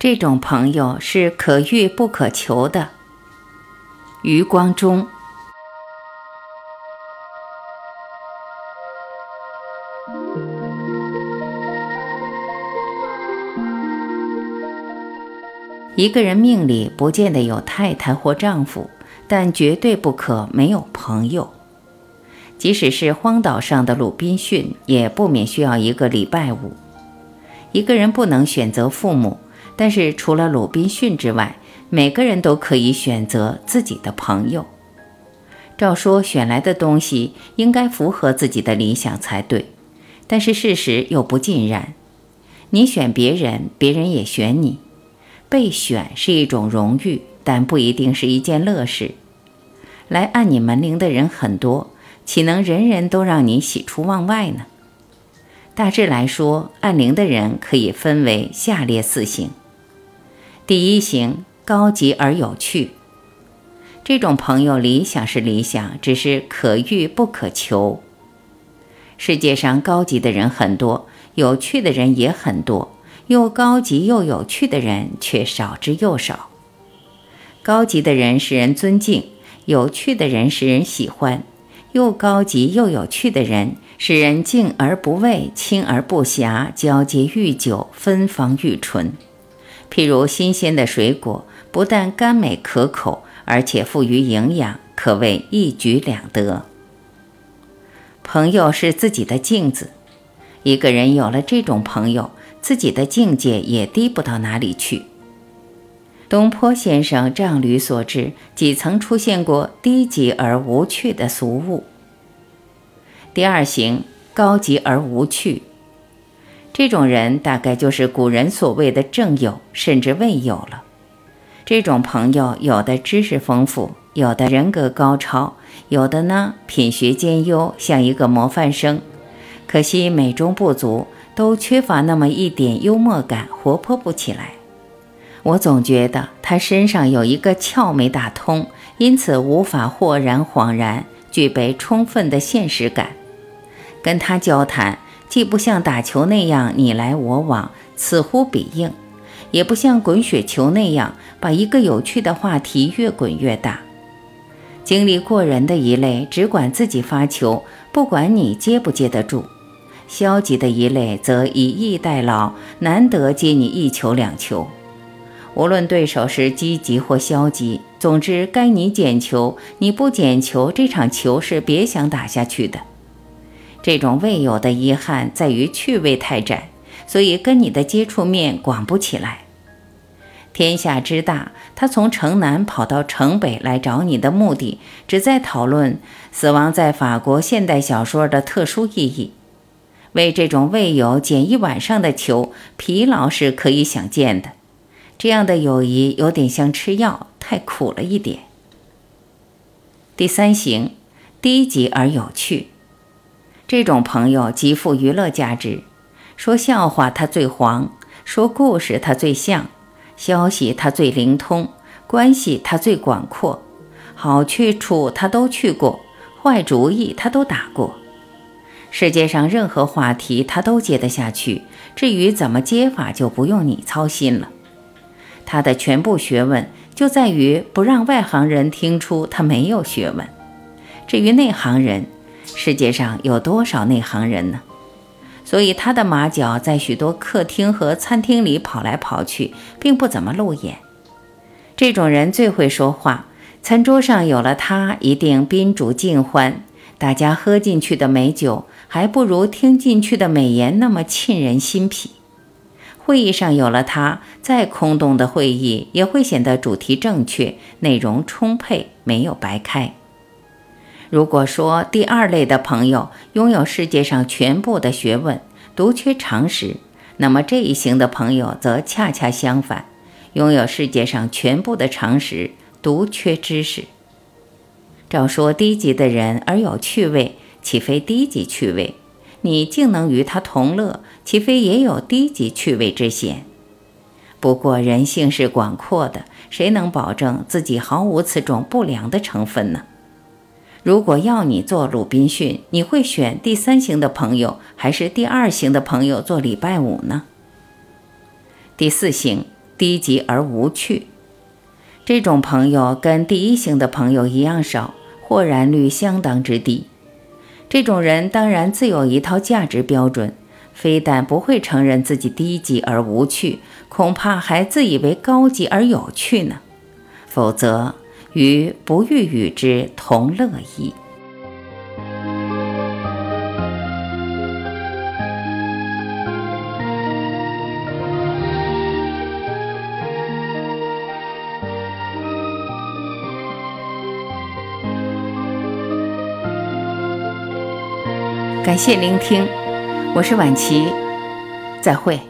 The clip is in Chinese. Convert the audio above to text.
这种朋友是可遇不可求的。余光中。一个人命里不见得有太太或丈夫，但绝对不可没有朋友。即使是荒岛上的鲁滨逊，也不免需要一个礼拜五。一个人不能选择父母，但是除了鲁滨逊之外，每个人都可以选择自己的朋友。照说选来的东西应该符合自己的理想才对，但是事实又不尽然。你选别人，别人也选你。被选是一种荣誉，但不一定是一件乐事。来按你门铃的人很多，岂能人人都让你喜出望外呢？大致来说，按铃的人可以分为下列四型。第一型，高级而有趣。这种朋友理想是理想，只是可遇不可求。世界上高级的人很多，有趣的人也很多。又高级又有趣的人却少之又少。高级的人使人尊敬，有趣的人使人喜欢。又高级又有趣的人使人敬而不畏，亲而不暇，交接愈久，芬芳愈醇。譬如新鲜的水果，不但甘美可口，而且富于营养，可谓一举两得。朋友是自己的镜子，一个人有了这种朋友。自己的境界也低不到哪里去。东坡先生仗履所致，几曾出现过低级而无趣的俗物。第二型，高级而无趣。这种人大概就是古人所谓的正友，甚至未有了。这种朋友，有的知识丰富，有的人格高超，有的呢品学兼优，像一个模范生。可惜美中不足。都缺乏那么一点幽默感，活泼不起来。我总觉得他身上有一个窍没打通，因此无法豁然恍然，具备充分的现实感。跟他交谈，既不像打球那样你来我往，此呼彼应，也不像滚雪球那样把一个有趣的话题越滚越大。精力过人的一类，只管自己发球，不管你接不接得住。消极的一类则以逸待劳，难得接你一球两球。无论对手是积极或消极，总之该你捡球，你不捡球，这场球是别想打下去的。这种未有的遗憾在于趣味太窄，所以跟你的接触面广不起来。天下之大，他从城南跑到城北来找你的目的，只在讨论死亡在法国现代小说的特殊意义。为这种未有捡一晚上的球，疲劳是可以想见的。这样的友谊有点像吃药，太苦了一点。第三型，低级而有趣。这种朋友极富娱乐价值。说笑话他最黄，说故事他最像，消息他最灵通，关系他最广阔，好去处他都去过，坏主意他都打过。世界上任何话题他都接得下去，至于怎么接法就不用你操心了。他的全部学问就在于不让外行人听出他没有学问。至于内行人，世界上有多少内行人呢？所以他的马脚在许多客厅和餐厅里跑来跑去，并不怎么露眼。这种人最会说话，餐桌上有了他，一定宾主尽欢。大家喝进去的美酒，还不如听进去的美言那么沁人心脾。会议上有了他，再空洞的会议也会显得主题正确，内容充沛，没有白开。如果说第二类的朋友拥有世界上全部的学问，独缺常识，那么这一型的朋友则恰恰相反，拥有世界上全部的常识，独缺知识。照说低级的人而有趣味，岂非低级趣味？你竟能与他同乐，岂非也有低级趣味之嫌？不过人性是广阔的，谁能保证自己毫无此种不良的成分呢？如果要你做鲁滨逊，你会选第三型的朋友，还是第二型的朋友做礼拜五呢？第四型，低级而无趣。这种朋友跟第一型的朋友一样少，豁然率相当之低。这种人当然自有一套价值标准，非但不会承认自己低级而无趣，恐怕还自以为高级而有趣呢。否则，与不欲与之同乐矣。感谢聆听，我是晚琪，再会。